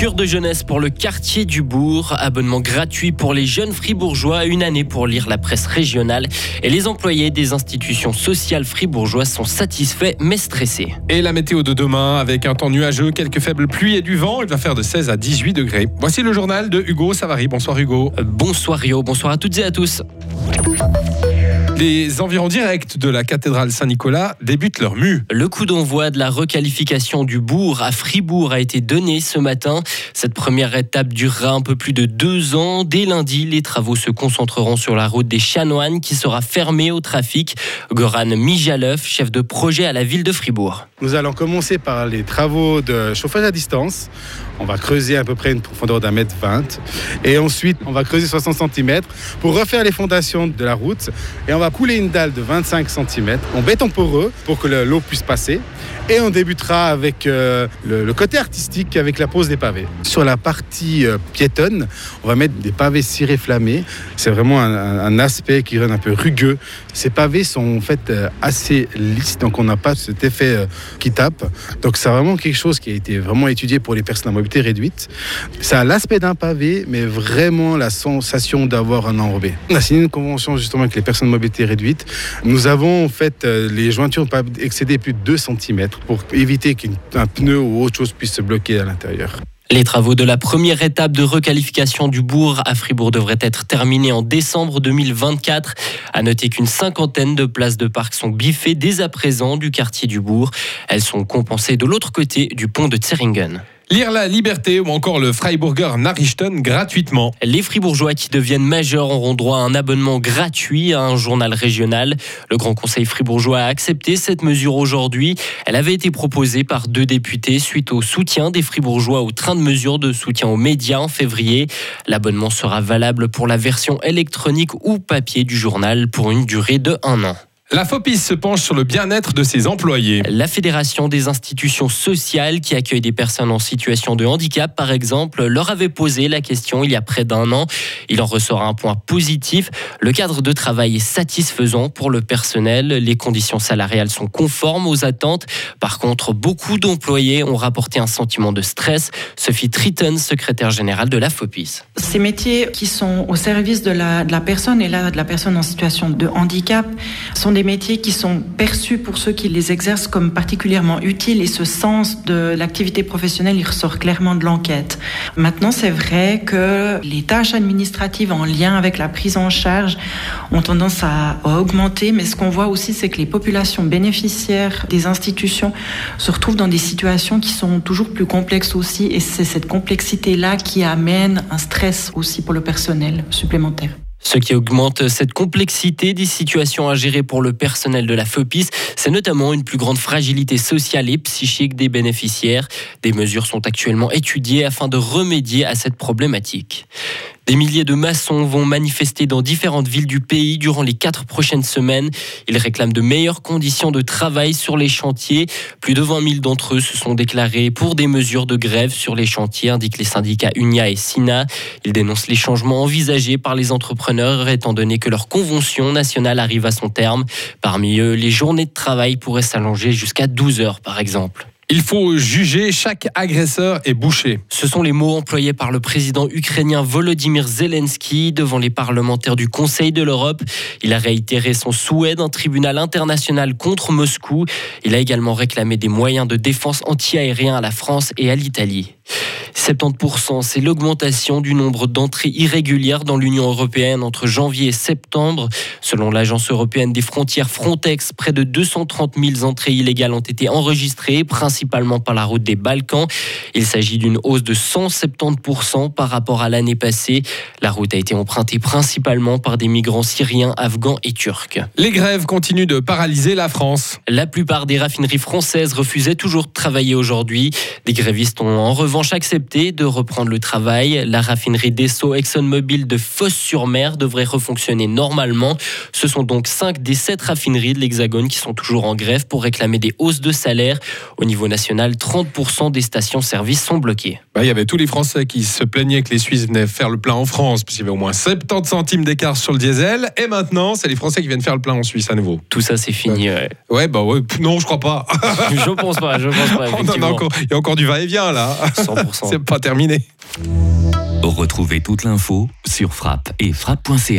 Cure de jeunesse pour le quartier du Bourg, abonnement gratuit pour les jeunes fribourgeois, une année pour lire la presse régionale. Et les employés des institutions sociales fribourgeoises sont satisfaits mais stressés. Et la météo de demain, avec un temps nuageux, quelques faibles pluies et du vent, il va faire de 16 à 18 degrés. Voici le journal de Hugo Savary. Bonsoir Hugo. Bonsoir Rio, bonsoir à toutes et à tous. Les environs directs de la cathédrale Saint-Nicolas débutent leur mue. Le coup d'envoi de la requalification du bourg à Fribourg a été donné ce matin. Cette première étape durera un peu plus de deux ans. Dès lundi, les travaux se concentreront sur la route des Chanoines qui sera fermée au trafic. Goran Mijalev, chef de projet à la ville de Fribourg. Nous allons commencer par les travaux de chauffage à distance. On va creuser à peu près une profondeur d'un mètre 20. Et ensuite, on va creuser 60 cm pour refaire les fondations de la route. Et on va couler une dalle de 25 cm en béton poreux pour que l'eau puisse passer. Et on débutera avec euh, le, côté artistique, avec la pose des pavés. Sur la partie euh, piétonne, on va mettre des pavés cirés flammés. C'est vraiment un, aspect qui rend un peu rugueux. Ces pavés sont en fait euh, assez lisses, donc on n'a pas cet effet qui tape. Donc c'est vraiment quelque chose qui a été vraiment étudié pour les personnes à mobilité réduite. Ça a l'aspect d'un pavé, mais vraiment la sensation d'avoir un enrobé. On a signé une convention justement avec les personnes à mobilité réduite. Nous avons en fait les jointures pas excéder plus de 2 cm pour éviter qu'un pneu ou autre chose puisse se bloquer à l'intérieur. Les travaux de la première étape de requalification du bourg à Fribourg devraient être terminés en décembre 2024. À noter qu'une cinquantaine de places de parc sont biffées dès à présent du quartier du bourg. Elles sont compensées de l'autre côté du pont de Zeringen. Lire la liberté ou encore le Freiburger Nachrichten gratuitement. Les Fribourgeois qui deviennent majeurs auront droit à un abonnement gratuit à un journal régional. Le Grand Conseil fribourgeois a accepté cette mesure aujourd'hui. Elle avait été proposée par deux députés suite au soutien des Fribourgeois au train de mesure de soutien aux médias en février. L'abonnement sera valable pour la version électronique ou papier du journal pour une durée de un an. La FOPIS se penche sur le bien-être de ses employés. La Fédération des institutions sociales qui accueille des personnes en situation de handicap, par exemple, leur avait posé la question il y a près d'un an. Il en ressort un point positif. Le cadre de travail est satisfaisant pour le personnel. Les conditions salariales sont conformes aux attentes. Par contre, beaucoup d'employés ont rapporté un sentiment de stress. Sophie Triton, secrétaire générale de la FOPIS. Ces métiers qui sont au service de la, de la personne et là de la personne en situation de handicap sont des des métiers qui sont perçus pour ceux qui les exercent comme particulièrement utiles et ce sens de l'activité professionnelle, il ressort clairement de l'enquête. Maintenant, c'est vrai que les tâches administratives en lien avec la prise en charge ont tendance à augmenter, mais ce qu'on voit aussi, c'est que les populations bénéficiaires des institutions se retrouvent dans des situations qui sont toujours plus complexes aussi, et c'est cette complexité-là qui amène un stress aussi pour le personnel supplémentaire. Ce qui augmente cette complexité des situations à gérer pour le personnel de la FOPIS, c'est notamment une plus grande fragilité sociale et psychique des bénéficiaires. Des mesures sont actuellement étudiées afin de remédier à cette problématique. Des milliers de maçons vont manifester dans différentes villes du pays durant les quatre prochaines semaines. Ils réclament de meilleures conditions de travail sur les chantiers. Plus de 20 000 d'entre eux se sont déclarés pour des mesures de grève sur les chantiers, indiquent les syndicats UNIA et SINA. Ils dénoncent les changements envisagés par les entrepreneurs étant donné que leur convention nationale arrive à son terme. Parmi eux, les journées de travail pourraient s'allonger jusqu'à 12 heures par exemple. Il faut juger chaque agresseur et boucher. Ce sont les mots employés par le président ukrainien Volodymyr Zelensky devant les parlementaires du Conseil de l'Europe. Il a réitéré son souhait d'un tribunal international contre Moscou. Il a également réclamé des moyens de défense anti-aérien à la France et à l'Italie. 70%, c'est l'augmentation du nombre d'entrées irrégulières dans l'Union européenne entre janvier et septembre. Selon l'Agence européenne des frontières Frontex, près de 230 000 entrées illégales ont été enregistrées, principalement par la route des Balkans. Il s'agit d'une hausse de 170% par rapport à l'année passée. La route a été empruntée principalement par des migrants syriens, afghans et turcs. Les grèves continuent de paralyser la France. La plupart des raffineries françaises refusaient toujours de travailler aujourd'hui. Des grévistes ont en revanche accepté de reprendre le travail. La raffinerie d'Esso ExxonMobil de Fosse-sur-Mer devrait refonctionner normalement. Ce sont donc 5 des 7 raffineries de l'Hexagone qui sont toujours en grève pour réclamer des hausses de salaire. Au niveau national, 30% des stations-service sont bloquées. Bah, il y avait tous les Français qui se plaignaient que les Suisses venaient faire le plein en France, puisqu'il y avait au moins 70 centimes d'écart sur le diesel. Et maintenant, c'est les Français qui viennent faire le plein en Suisse à nouveau. Tout ça, c'est fini. Ouais, bah ouais, non, je crois pas. je pense pas, je pense pas. il y a encore du va-et-vient là. 100%. Pas terminé. Retrouvez toute l'info sur frappe et frappe.ch.